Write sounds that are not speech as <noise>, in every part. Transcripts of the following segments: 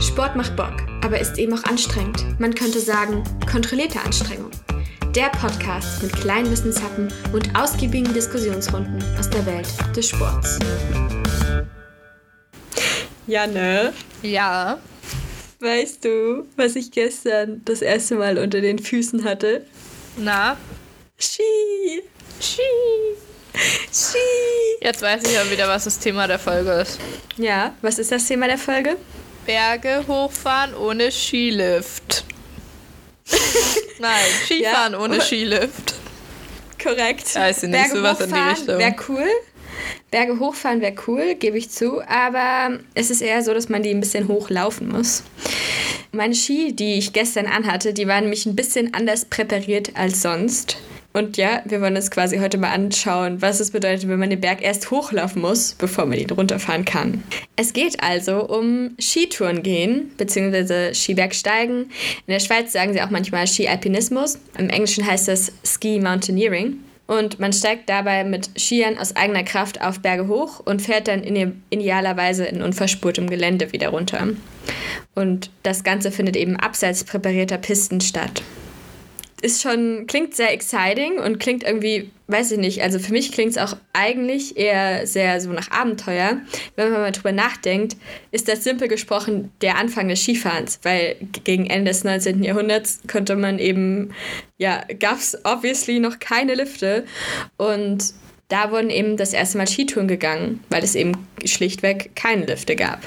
Sport macht Bock, aber ist eben auch anstrengend. Man könnte sagen, kontrollierte Anstrengung. Der Podcast mit kleinen Wissenshappen und ausgiebigen Diskussionsrunden aus der Welt des Sports. Janne, Ja. weißt du, was ich gestern das erste Mal unter den Füßen hatte? Na? Ski! Ski. Ski! Jetzt weiß ich ja wieder, was das Thema der Folge ist. Ja, was ist das Thema der Folge? Berge hochfahren ohne Skilift. <laughs> Nein, Skifahren Ja. ohne Skilift. Korrekt. Weiß ich nicht, sowas in die Richtung. Wäre cool. Berge hochfahren wäre cool, gebe ich zu, aber es ist eher so, dass man die ein bisschen hochlaufen muss. Meine Ski, die ich gestern anhatte, die waren nämlich ein bisschen anders präpariert als sonst. Und ja, wir wollen uns quasi heute mal anschauen, was es bedeutet, wenn man den Berg erst hochlaufen muss, bevor man ihn runterfahren kann. Es geht also um Skitouren gehen, beziehungsweise Skibergsteigen. In der Schweiz sagen sie auch manchmal Skialpinismus. Im Englischen heißt es Ski Mountaineering. Und man steigt dabei mit Skiern aus eigener Kraft auf Berge hoch und fährt dann idealerweise in unverspurtem Gelände wieder runter. Und das Ganze findet eben abseits präparierter Pisten statt. Ist schon, klingt sehr exciting und klingt irgendwie, weiß ich nicht, also für mich klingt es auch eigentlich eher sehr so nach Abenteuer. Wenn man mal drüber nachdenkt, ist das simpel gesprochen der Anfang des Skifahrens, weil gegen Ende des 19. Jahrhunderts konnte man eben, ja, gab es obviously noch keine Lifte und da wurden eben das erste Mal Skitouren gegangen, weil es eben schlichtweg keine Lifte gab.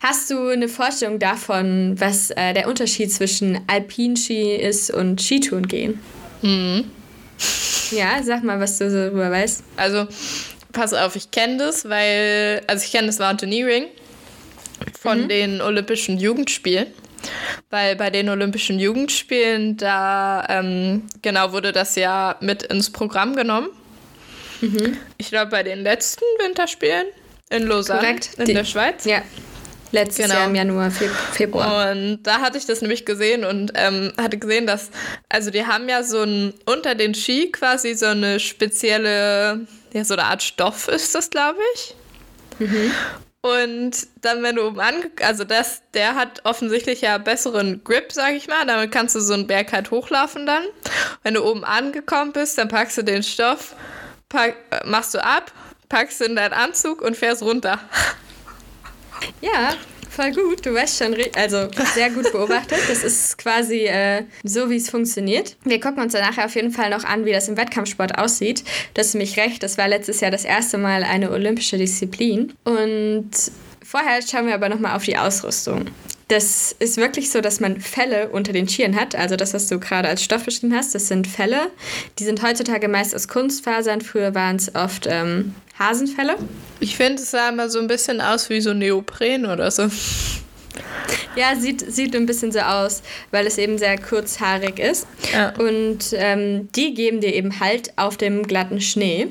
Hast du eine Vorstellung davon, was äh, der Unterschied zwischen Alpinski ist und Skitouren gehen? Mhm. Ja, sag mal, was du so darüber weißt. Also, pass auf, ich kenne das, weil, also ich kenne das Mountaineering von den Olympischen Jugendspielen. Weil bei den Olympischen Jugendspielen, da ähm, genau wurde das ja mit ins Programm genommen. Ich glaube, bei den letzten Winterspielen in Lausanne, Korrekt. in Die- der Schweiz. Ja, letztes Genau. Jahr im Januar, Fe Februar. Und da hatte ich das nämlich gesehen und ähm, hatte gesehen, dass, also die haben ja so ein, unter den Ski quasi so eine spezielle, ja, so eine Art Stoff ist das, glaube ich. Und dann, wenn du oben ange... Also das, der hat offensichtlich ja besseren Grip, sag ich mal. Damit kannst du so einen Berg halt hochlaufen dann. Wenn du oben angekommen bist, dann packst du den Stoff, pack, machst du ab, packst in deinen Anzug und fährst runter. Ja, voll gut. Du weißt schon, also sehr gut beobachtet. Das ist quasi äh, so, wie es funktioniert. Wir gucken uns dann nachher auf jeden Fall noch an, wie das im Wettkampfsport aussieht. Das ist nämlich recht. Das war letztes Jahr das erste Mal eine olympische Disziplin. Und vorher schauen wir aber nochmal auf die Ausrüstung. Das ist wirklich so, dass man Felle unter den Skiern hat. Also das, was du gerade als Stoff beschrieben hast, das sind Felle. Die sind heutzutage meist aus Kunstfasern. Früher waren es oft ähm, Hasenfelle. Ich finde, es sah immer so ein bisschen aus wie so Neopren oder so. Ja, sieht, sieht ein bisschen so aus, weil es eben sehr kurzhaarig ist. Ja. Und ähm, die geben dir eben Halt auf dem glatten Schnee.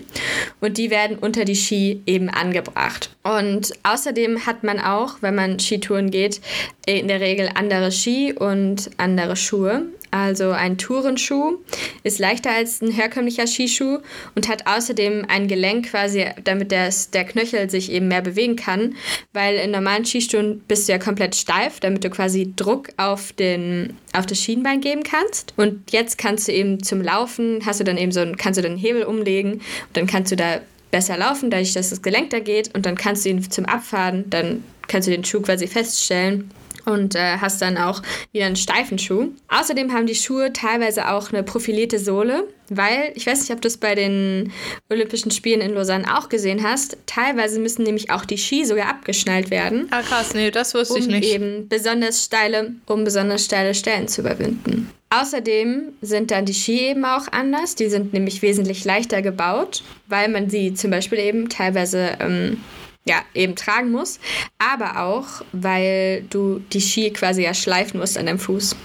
Und die werden unter die Ski eben angebracht. Und außerdem hat man auch, wenn man Skitouren geht, in der Regel andere Ski und andere Schuhe. Also ein Tourenschuh ist leichter als ein herkömmlicher Skischuh und hat außerdem ein Gelenk quasi, damit das, der Knöchel sich eben mehr bewegen kann, weil in normalen Skischuhen bist du ja komplett steif, damit du quasi Druck auf, den, auf das Schienbein geben kannst. Und jetzt kannst du eben zum Laufen, hast du dann eben so einen, kannst du den Hebel umlegen und dann kannst du da besser laufen, dadurch, dass das Gelenk da geht und dann kannst du ihn zum Abfahren, dann kannst du den Schuh quasi feststellen und äh, hast dann auch wieder einen steifen Schuh. Außerdem haben die Schuhe teilweise auch eine profilierte Sohle, weil, ich weiß nicht, ob du es bei den Olympischen Spielen in Lausanne auch gesehen hast, teilweise müssen nämlich auch die Ski sogar abgeschnallt werden, Ah, krass, nee, das wusste ich um nicht. eben besonders steile, um besonders steile Stellen zu überwinden. Außerdem sind dann die Ski eben auch anders. Die sind nämlich wesentlich leichter gebaut, weil man sie zum Beispiel eben teilweise ähm, ja, eben tragen muss, aber auch, weil du die Ski quasi ja schleifen musst an deinem Fuß.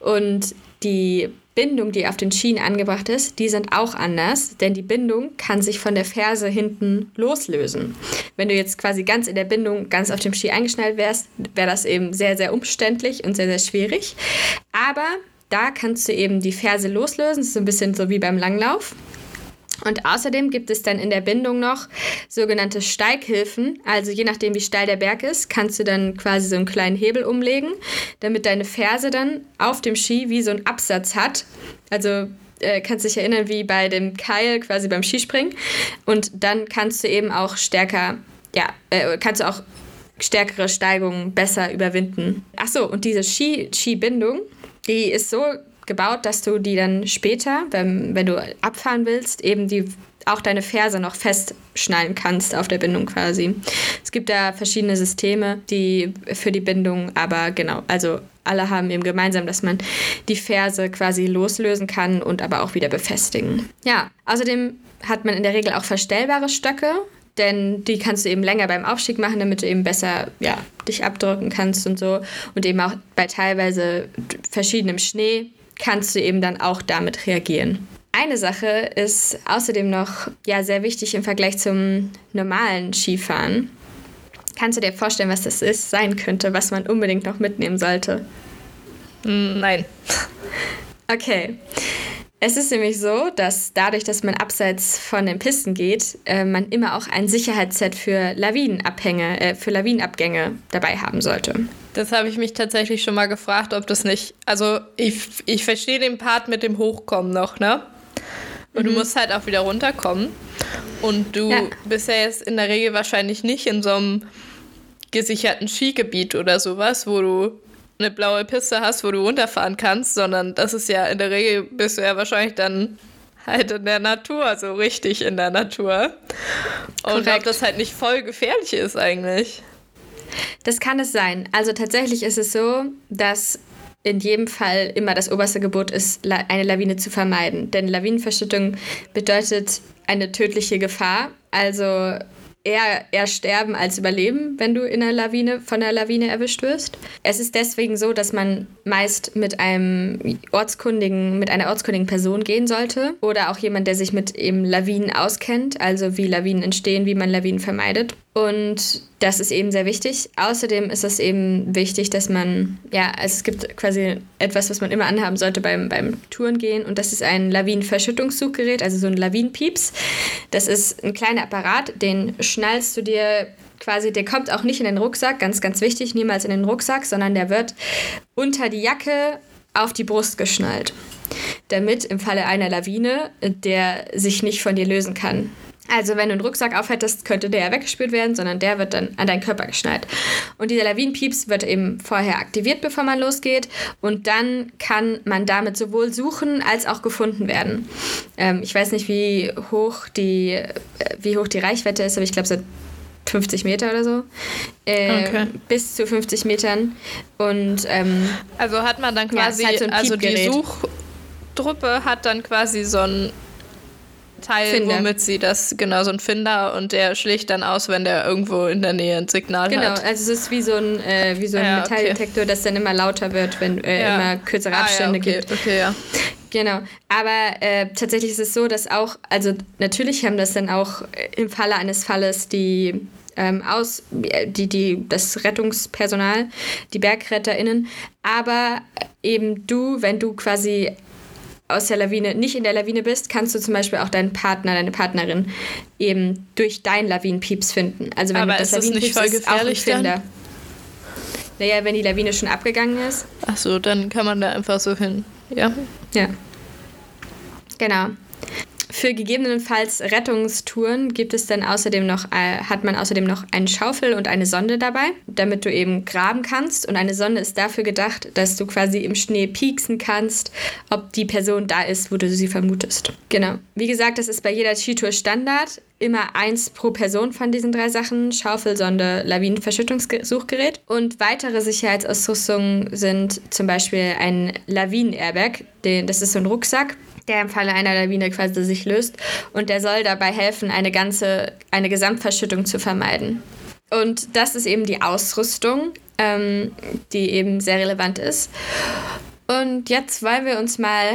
Und die Bindung, die auf den Schienen angebracht ist, die sind auch anders, denn die Bindung kann sich von der Ferse hinten loslösen. Wenn du jetzt quasi ganz in der Bindung, ganz auf dem Ski eingeschnallt wärst, wäre das eben sehr, sehr umständlich und sehr, sehr schwierig. Aber da kannst du eben die Ferse loslösen, das ist so ein bisschen so wie beim Langlauf. Und außerdem gibt es dann in der Bindung noch sogenannte Steighilfen. Also je nachdem, wie steil der Berg ist, kannst du dann quasi so einen kleinen Hebel umlegen, damit deine Ferse dann auf dem Ski wie so einen Absatz hat. Also äh, kannst dich erinnern, wie bei dem Keil quasi beim Skispringen. Und dann kannst du eben auch stärker, ja, äh, kannst du auch stärkere Steigungen besser überwinden. Ach so, und diese Ski, Skibindung, die ist so gebaut, dass du die dann später, wenn, wenn du abfahren willst, eben die auch deine Ferse noch festschnallen kannst auf der Bindung quasi. Es gibt da verschiedene Systeme, die für die Bindung, aber genau, also alle haben eben gemeinsam, dass man die Ferse quasi loslösen kann und aber auch wieder befestigen. Ja, außerdem hat man in der Regel auch verstellbare Stöcke, denn die kannst du eben länger beim Aufstieg machen, damit du eben besser ja, dich abdrücken kannst und so. Und eben auch bei teilweise verschiedenem Schnee kannst du eben dann auch damit reagieren. Eine Sache ist außerdem noch ja, sehr wichtig im Vergleich zum normalen Skifahren. Kannst du dir vorstellen, was das ist, sein könnte, was man unbedingt noch mitnehmen sollte? Nein. Okay. Es ist nämlich so, dass dadurch, dass man abseits von den Pisten geht, äh, man immer auch ein Sicherheitsset für Lawinenabhänge, äh, für Lawinenabgänge dabei haben sollte. Das habe ich mich tatsächlich schon mal gefragt, ob das nicht. Also ich, ich verstehe den Part mit dem Hochkommen noch, ne? Und mhm. du musst halt auch wieder runterkommen. Und du ja. bist ja jetzt in der Regel wahrscheinlich nicht in so einem gesicherten Skigebiet oder sowas, wo du eine blaue Piste hast, wo du runterfahren kannst, sondern das ist ja in der Regel bist du ja wahrscheinlich dann halt in der Natur, so richtig in der Natur. Und ob das halt nicht voll gefährlich ist eigentlich. Das kann es sein. Also tatsächlich ist es so, dass in jedem Fall immer das oberste Gebot ist, eine Lawine zu vermeiden. Denn Lawinenverschüttung bedeutet eine tödliche Gefahr. Also eher, eher sterben als überleben, wenn du in einer Lawine, von einer Lawine erwischt wirst. Es ist deswegen so, dass man meist mit einem ortskundigen, mit einer ortskundigen Person gehen sollte oder auch jemand, der sich mit eben Lawinen auskennt, also wie Lawinen entstehen, wie man Lawinen vermeidet. Und das ist eben sehr wichtig. Außerdem ist es eben wichtig, dass man, ja, also es gibt quasi etwas, was man immer anhaben sollte beim, beim Tourengehen und das ist ein Lawinenverschüttungssuchgerät, also so ein Lawinenpieps. Das ist ein kleiner Apparat, den schnallst du dir quasi, der kommt auch nicht in den Rucksack, ganz, ganz wichtig, niemals in den Rucksack, sondern der wird unter die Jacke auf die Brust geschnallt, damit im Falle einer Lawine der sich nicht von dir lösen kann. Also wenn du einen Rucksack aufhättest, könnte der ja weggespült werden, sondern der wird dann an deinen Körper geschnallt. Und dieser Lawinenpieps wird eben vorher aktiviert, bevor man losgeht. Und dann kann man damit sowohl suchen als auch gefunden werden. Ähm, ich weiß nicht, wie hoch die, äh, wie hoch die Reichweite ist, aber ich glaube so 50 Meter oder so. Äh, okay. Bis zu 50 Metern. Und ähm, also hat man dann quasi, ja, halt so also die Suchtruppe hat dann quasi so ein Teil, Finder. womit sie das, genau, so ein Finder und der schlägt dann aus, wenn der irgendwo in der Nähe ein Signal genau, hat. Genau, also es ist wie so ein, äh, wie so ein ja, Metalldetektor, okay. das dann immer lauter wird, wenn äh, ja. immer kürzere Abstände ah, ja, okay. gibt. Okay, ja. Genau, aber äh, tatsächlich ist es so, dass auch, also natürlich haben das dann auch im Falle eines Falles die ähm, aus, die, die, das Rettungspersonal, die BergretterInnen, aber eben du, wenn du quasi aus der Lawine nicht in der Lawine bist, kannst du zum Beispiel auch deinen Partner, deine Partnerin eben durch dein Lawinenpieps finden. Also wenn Aber das Lawinenpieps ist, ist auch ein Finder. Naja, wenn die Lawine schon abgegangen ist. Ach so, dann kann man da einfach so hin. Ja. Ja. Genau. Für gegebenenfalls Rettungstouren gibt es dann außerdem noch, äh, hat man außerdem noch eine Schaufel und eine Sonde dabei, damit du eben graben kannst. Und eine Sonde ist dafür gedacht, dass du quasi im Schnee pieksen kannst, ob die Person da ist, wo du sie vermutest. Genau. Wie gesagt, das ist bei jeder Skitour Standard. Immer eins pro Person von diesen drei Sachen: Schaufel, Sonde, Lawinenverschüttungssuchgerät. Und weitere Sicherheitsausrüstungen sind zum Beispiel ein Lawinen-Airbag. Das ist so ein Rucksack der im Falle einer Lawine quasi sich löst und der soll dabei helfen, eine ganze, eine Gesamtverschüttung zu vermeiden. Und das ist eben die Ausrüstung, ähm, die eben sehr relevant ist. Und jetzt wollen wir uns mal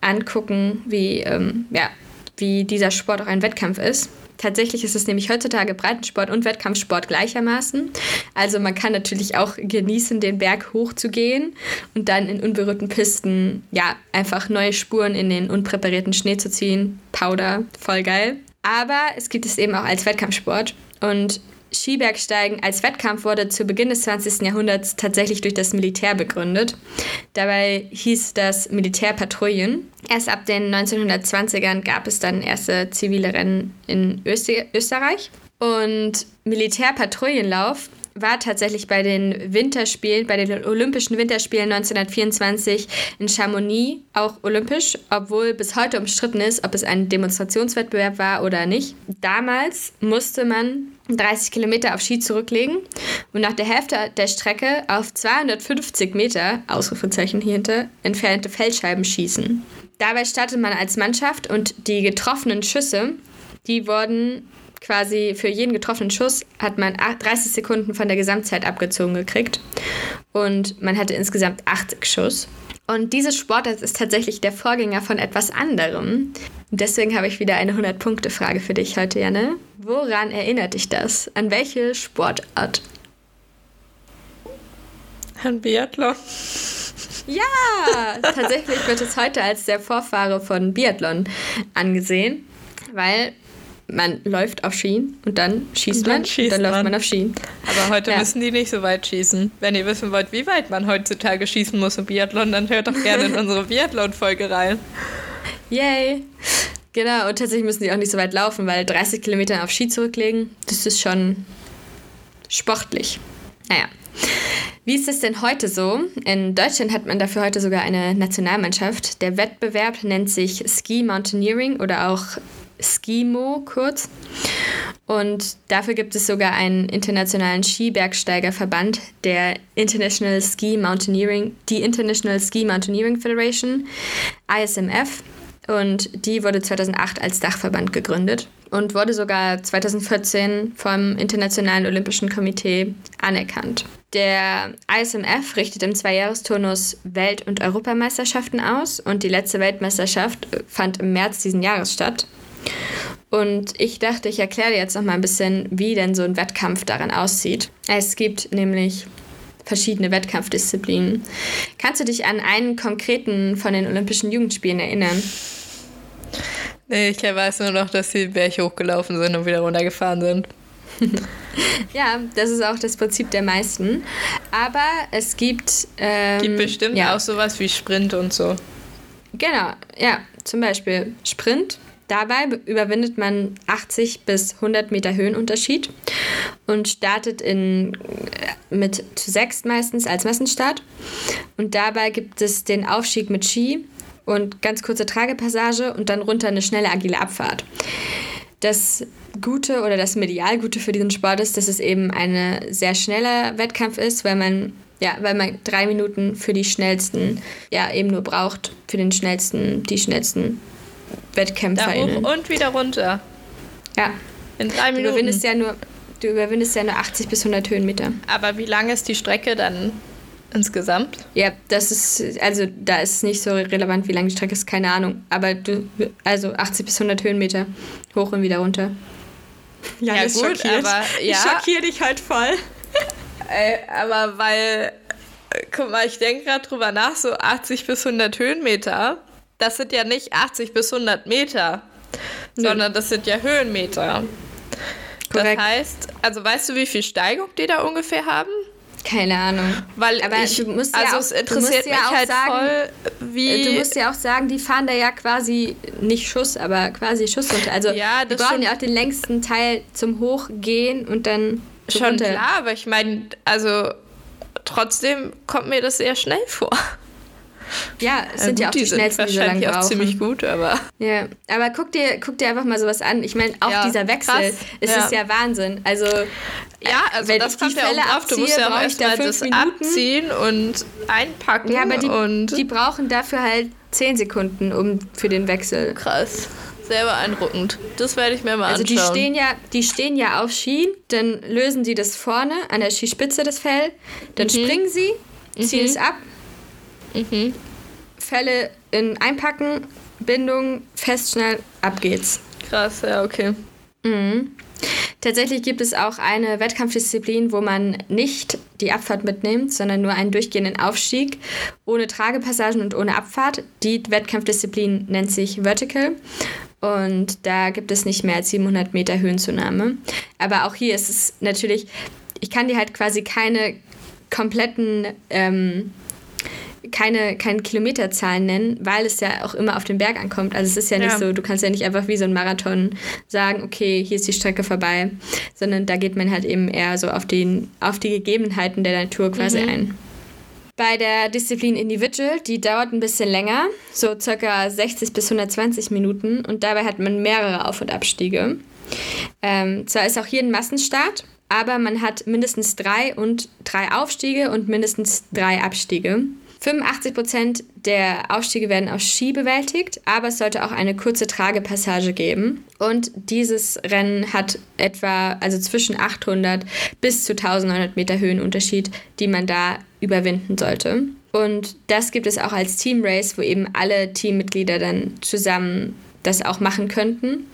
angucken, wie, ähm, ja, wie dieser Sport auch ein Wettkampf ist. Tatsächlich ist es nämlich heutzutage Breitensport und Wettkampfsport gleichermaßen. Also man kann natürlich auch genießen, den Berg hochzugehen und dann in unberührten Pisten ja einfach neue Spuren in den unpräparierten Schnee zu ziehen. Powder, voll geil. Aber es gibt es eben auch als Wettkampfsport und Skibergsteigen als Wettkampf wurde zu Beginn des 20. Jahrhunderts tatsächlich durch das Militär begründet. Dabei hieß das Militärpatrouillen. Erst ab den 1920ern gab es dann erste zivile Rennen in Österreich. Und Militärpatrouillenlauf war tatsächlich bei den Winterspielen, bei den Olympischen Winterspielen 1924 in Chamonix auch olympisch, obwohl bis heute umstritten ist, ob es ein Demonstrationswettbewerb war oder nicht. Damals musste man 30 Kilometer auf Ski zurücklegen und nach der Hälfte der Strecke auf 250 Meter, Ausrufezeichen hier hinter, entfernte Feldscheiben schießen. Dabei startet man als Mannschaft und die getroffenen Schüsse, die wurden quasi für jeden getroffenen Schuss hat man 30 Sekunden von der Gesamtzeit abgezogen gekriegt. Und man hatte insgesamt 80 Schuss. Und diese Sportart ist tatsächlich der Vorgänger von etwas anderem. Deswegen habe ich wieder eine 100-Punkte-Frage für dich heute, Janne. Woran erinnert dich das? An welche Sportart? An Biathlon. Ja, tatsächlich wird es heute als der Vorfahre von Biathlon angesehen, weil man läuft auf Schienen und dann schießt und dann man, schießt dann man. läuft man auf Schienen. Aber heute ja. müssen die nicht so weit schießen. Wenn ihr wissen wollt, wie weit man heutzutage schießen muss im Biathlon, dann hört doch gerne in <laughs> unsere Biathlon-Folge rein. Yay! Genau, und tatsächlich müssen die auch nicht so weit laufen, weil 30 Kilometer auf Ski zurücklegen, das ist schon sportlich. Naja. Wie ist es denn heute so? In Deutschland hat man dafür heute sogar eine Nationalmannschaft. Der Wettbewerb nennt sich Ski Mountaineering oder auch Skimo kurz. Und dafür gibt es sogar einen internationalen Skibergsteigerverband, der International Ski Mountaineering, die International Ski Mountaineering Federation, ISMF. Und die wurde 2008 als Dachverband gegründet und wurde sogar 2014 vom Internationalen Olympischen Komitee anerkannt. Der ISMF richtet im Zweijahresturnus Welt- und Europameisterschaften aus und die letzte Weltmeisterschaft fand im März diesen Jahres statt. Und ich dachte, ich erkläre dir jetzt noch mal ein bisschen, wie denn so ein Wettkampf daran aussieht. Es gibt nämlich verschiedene Wettkampfdisziplinen. Kannst du dich an einen konkreten von den Olympischen Jugendspielen erinnern? Nee, ich weiß nur noch, dass sie Berg hochgelaufen sind und wieder runtergefahren sind. <laughs> ja, das ist auch das Prinzip der meisten. Aber es gibt. Ähm, gibt bestimmt ja. auch sowas wie Sprint und so. Genau, ja. Zum Beispiel Sprint Dabei überwindet man 80 bis 100 Meter Höhenunterschied und startet in, äh, mit zu sechs meistens als Massenstart. Und dabei gibt es den Aufstieg mit Ski und ganz kurze Tragepassage und dann runter eine schnelle, agile Abfahrt. Das Gute oder das Medialgute für diesen Sport ist, dass es eben ein sehr schneller Wettkampf ist, weil man ja, weil man drei Minuten für die schnellsten, ja, eben nur braucht, für den schnellsten, die schnellsten WettkämpferInnen. Da hoch und wieder runter. Ja. In drei Minuten. Du überwindest ja nur, du überwindest ja nur 80 bis 100 Höhenmeter. Aber wie lang ist die Strecke dann insgesamt? Ja, das ist, also da ist nicht so relevant, wie lang die Strecke ist, keine Ahnung. Aber du, also 80 bis 100 Höhenmeter hoch und wieder runter. Ja, ja gut, schockiert. aber <laughs> ja. Ich schockiere dich halt voll. Ey, aber weil, guck mal, ich denke gerade drüber nach, so 80 bis 100 Höhenmeter das sind ja nicht 80 bis 100 Meter, Nö. sondern das sind ja Höhenmeter. Korrekt. Das heißt, also weißt du, wie viel Steigung die da ungefähr haben? Keine Ahnung. Weil aber ich, du musst also ja auch, es interessiert mich ja halt sagen, voll, wie... Du musst ja auch sagen, die fahren da ja quasi, nicht Schuss, aber quasi Schuss runter. Also ja, die brauchen ja auch den längsten Teil zum Hochgehen und dann Schon runter. klar, aber ich meine, also trotzdem kommt mir das sehr schnell vor. Ja, es sind ja, gut, ja auch die, die schnellsten, die so lange brauchen. auch ziemlich gut, aber... Ja, aber guck dir, guck dir einfach mal sowas an. Ich meine, auch ja, dieser Wechsel, es ja. ist ja Wahnsinn. Also, ja, also wenn das kommt ja auch drauf. Du musst ja auch erstmal das Minuten. abziehen und einpacken. Ja, aber die, und die brauchen dafür halt 10 Sekunden um, für den Wechsel. Krass. Sehr beeindruckend. Das werde ich mir mal also anschauen. Also die stehen ja, die stehen ja auf Ski, dann lösen sie das vorne an der Skispitze das Fell, dann mhm. springen sie, ziehen mhm. es ab, Mhm. Fälle in Einpacken, Bindung, fest, schnell, ab geht's. Krass, ja, okay. Mhm. Tatsächlich gibt es auch eine Wettkampfdisziplin, wo man nicht die Abfahrt mitnimmt, sondern nur einen durchgehenden Aufstieg ohne Tragepassagen und ohne Abfahrt. Die Wettkampfdisziplin nennt sich Vertical und da gibt es nicht mehr als 700 Meter Höhenzunahme. Aber auch hier ist es natürlich, ich kann dir halt quasi keine kompletten ähm, keine, keine Kilometerzahlen nennen, weil es ja auch immer auf den Berg ankommt. Also es ist ja nicht ja. so, du kannst ja nicht einfach wie so ein Marathon sagen, okay, hier ist die Strecke vorbei, sondern da geht man halt eben eher so auf, den, auf die Gegebenheiten der Natur quasi mhm. ein. Bei der Disziplin Individual, die dauert ein bisschen länger, so circa 60 bis 120 Minuten und dabei hat man mehrere Auf- und Abstiege. Ähm, zwar ist auch hier ein Massenstart, aber man hat mindestens drei und drei Aufstiege und mindestens drei Abstiege. 85 Prozent der Aufstiege werden auf Ski bewältigt, aber es sollte auch eine kurze Tragepassage geben. Und dieses Rennen hat etwa, also zwischen 800 bis zu 1900 Meter Höhenunterschied, die man da überwinden sollte. Und das gibt es auch als Team Race, wo eben alle Teammitglieder dann zusammen das auch machen könnten.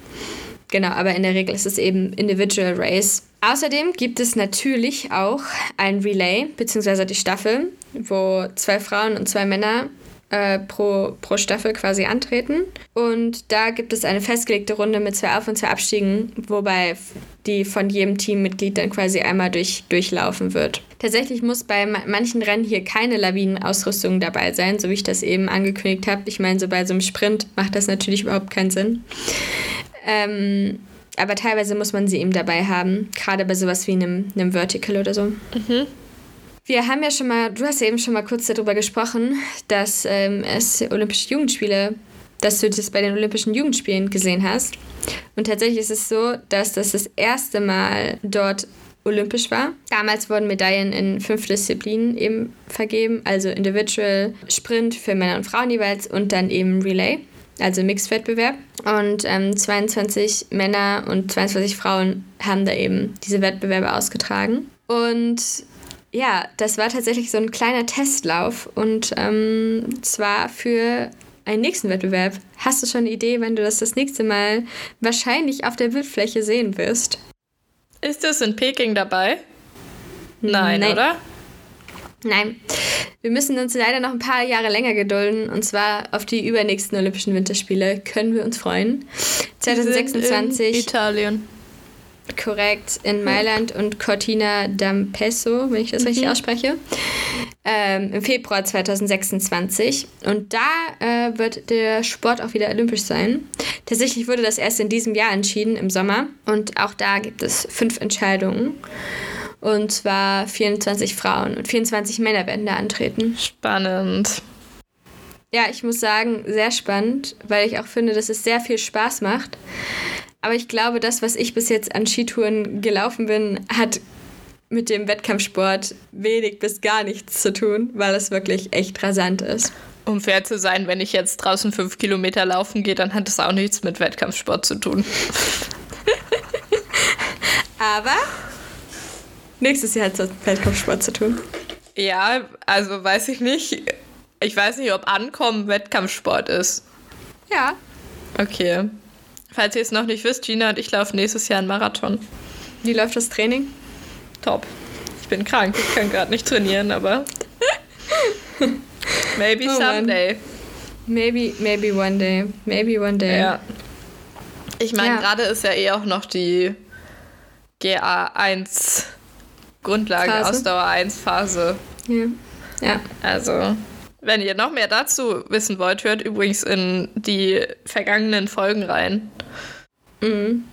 Genau, aber in der Regel ist es eben Individual Race. Außerdem gibt es natürlich auch ein Relay, beziehungsweise die Staffel, wo zwei Frauen und zwei Männer äh, pro, pro Staffel quasi antreten. Und da gibt es eine festgelegte Runde mit zwei Auf- und zwei Abstiegen, wobei die von jedem Teammitglied dann quasi einmal durch, durchlaufen wird. Tatsächlich muss bei manchen Rennen hier keine Lawinenausrüstung dabei sein, so wie ich das eben angekündigt habe. Ich meine, so bei so einem Sprint macht das natürlich überhaupt keinen Sinn. Ähm, aber teilweise muss man sie eben dabei haben, gerade bei sowas wie einem, einem Vertical oder so. Mhm. Wir haben ja schon mal, du hast ja eben schon mal kurz darüber gesprochen, dass ähm, es Olympische Jugendspiele, dass du das bei den Olympischen Jugendspielen gesehen hast. Und tatsächlich ist es so, dass das das erste Mal dort olympisch war. Damals wurden Medaillen in fünf Disziplinen eben vergeben, also Individual, Sprint für Männer und Frauen jeweils und dann eben Relay also Mixed-Wettbewerb. Und ähm, 22 Männer und 22 Frauen haben da eben diese Wettbewerbe ausgetragen. Und ja, das war tatsächlich so ein kleiner Testlauf und ähm, zwar für einen nächsten Wettbewerb. Hast du schon eine Idee, wenn du das das nächste Mal wahrscheinlich auf der Bildfläche sehen wirst? Ist das in Peking dabei? Nein, Nein. oder? Nein. Wir müssen uns leider noch ein paar Jahre länger gedulden und zwar auf die übernächsten Olympischen Winterspiele. Können wir uns freuen. 2026. Italien. Korrekt, in Mailand und Cortina d'Ampezzo, wenn ich das mhm. richtig ausspreche. Ähm, Im Februar 2026. Und da äh, wird der Sport auch wieder olympisch sein. Tatsächlich wurde das erst in diesem Jahr entschieden, im Sommer. Und auch da gibt es fünf Entscheidungen. Und zwar 24 Frauen und 24 Männer werden da antreten. Spannend. Ja, ich muss sagen, sehr spannend, weil ich auch finde, dass es sehr viel Spaß macht. Aber ich glaube, das, was ich bis jetzt an Skitouren gelaufen bin, hat mit dem Wettkampfsport wenig bis gar nichts zu tun, weil es wirklich echt rasant ist. Um fair zu sein, wenn ich jetzt draußen fünf Kilometer laufen gehe, dann hat das auch nichts mit Wettkampfsport zu tun. Aber nächstes Jahr hat es mit Wettkampfsport zu tun. Ja, also weiß ich nicht. Ich weiß nicht, ob Ankommen Wettkampfsport ist. Ja. Okay. Falls ihr es noch nicht wisst, Gina und ich laufen nächstes Jahr einen Marathon. Wie läuft das Training? Top. Ich bin krank, ich kann gerade nicht trainieren, aber. <laughs> maybe oh someday. Maybe, maybe one day. Maybe one day. Ja. Ich meine, ja. gerade ist ja eh auch noch die GA1 Grundlage, Phase. Ausdauer 1 Phase. Ja. ja. Also, wenn ihr noch mehr dazu wissen wollt, hört übrigens in die vergangenen Folgen rein. Mhm.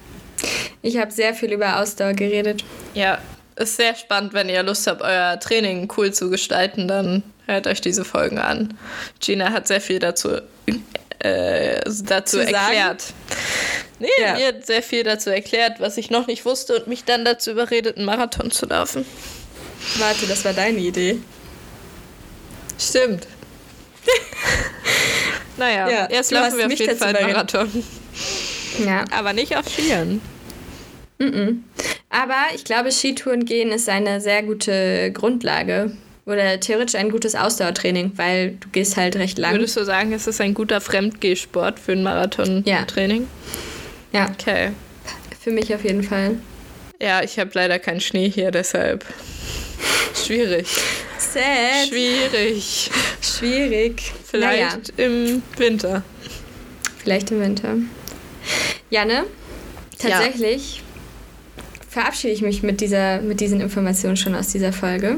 Ich habe sehr viel über Ausdauer geredet. Ja, ist sehr spannend, wenn ihr Lust habt, euer Training cool zu gestalten, dann hört euch diese Folgen an. Gina hat sehr viel dazu, äh, dazu erklärt. Nee, ja. mir hat sehr viel dazu erklärt, was ich noch nicht wusste und mich dann dazu überredet, einen Marathon zu laufen. Warte, das war deine Idee. Stimmt. <laughs> naja, ja, jetzt laufen wir auf jeden Fall einen Marathon. Ja. Aber nicht auf Skiern. Mm -mm. Aber ich glaube, Skitouren gehen ist eine sehr gute Grundlage. Oder theoretisch ein gutes Ausdauertraining, weil du gehst halt recht lang. Würdest du sagen, es ist ein guter Fremdgehsport für ein Marathon-Training? Ja. Ja. Okay. Für mich auf jeden Fall. Ja, ich habe leider keinen Schnee hier, deshalb schwierig. Sad. Schwierig. Schwierig. Vielleicht naja. im Winter. Vielleicht im Winter. Janne, tatsächlich ja. verabschiede ich mich mit, dieser, mit diesen Informationen schon aus dieser Folge.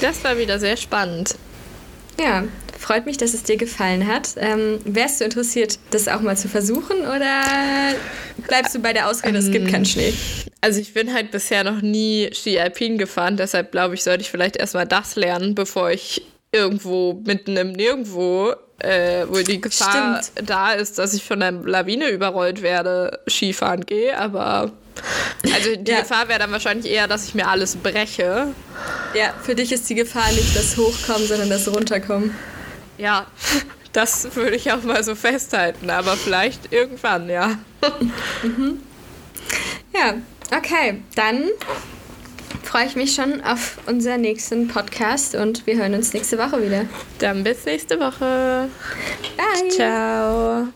Das war wieder sehr spannend. Ja, freut mich, dass es dir gefallen hat. Ähm, wärst du interessiert, das auch mal zu versuchen oder bleibst du bei der Ausrede, ähm, es gibt keinen Schnee? Also ich bin halt bisher noch nie Ski Alpin gefahren, deshalb glaube ich, sollte ich vielleicht erstmal das lernen, bevor ich irgendwo mitten im Nirgendwo, äh, wo die Gefahr Stimmt. da ist, dass ich von einer Lawine überrollt werde, Skifahren gehe, aber also die ja. Gefahr wäre dann wahrscheinlich eher, dass ich mir alles breche. Ja, für dich ist die Gefahr nicht das Hochkommen, sondern das Runterkommen. Ja, <laughs> das würde ich auch mal so festhalten, aber vielleicht irgendwann, ja. Mhm. Ja, okay, dann freue ich mich schon auf unseren nächsten Podcast und wir hören uns nächste Woche wieder. Dann bis nächste Woche. Bye. Ciao.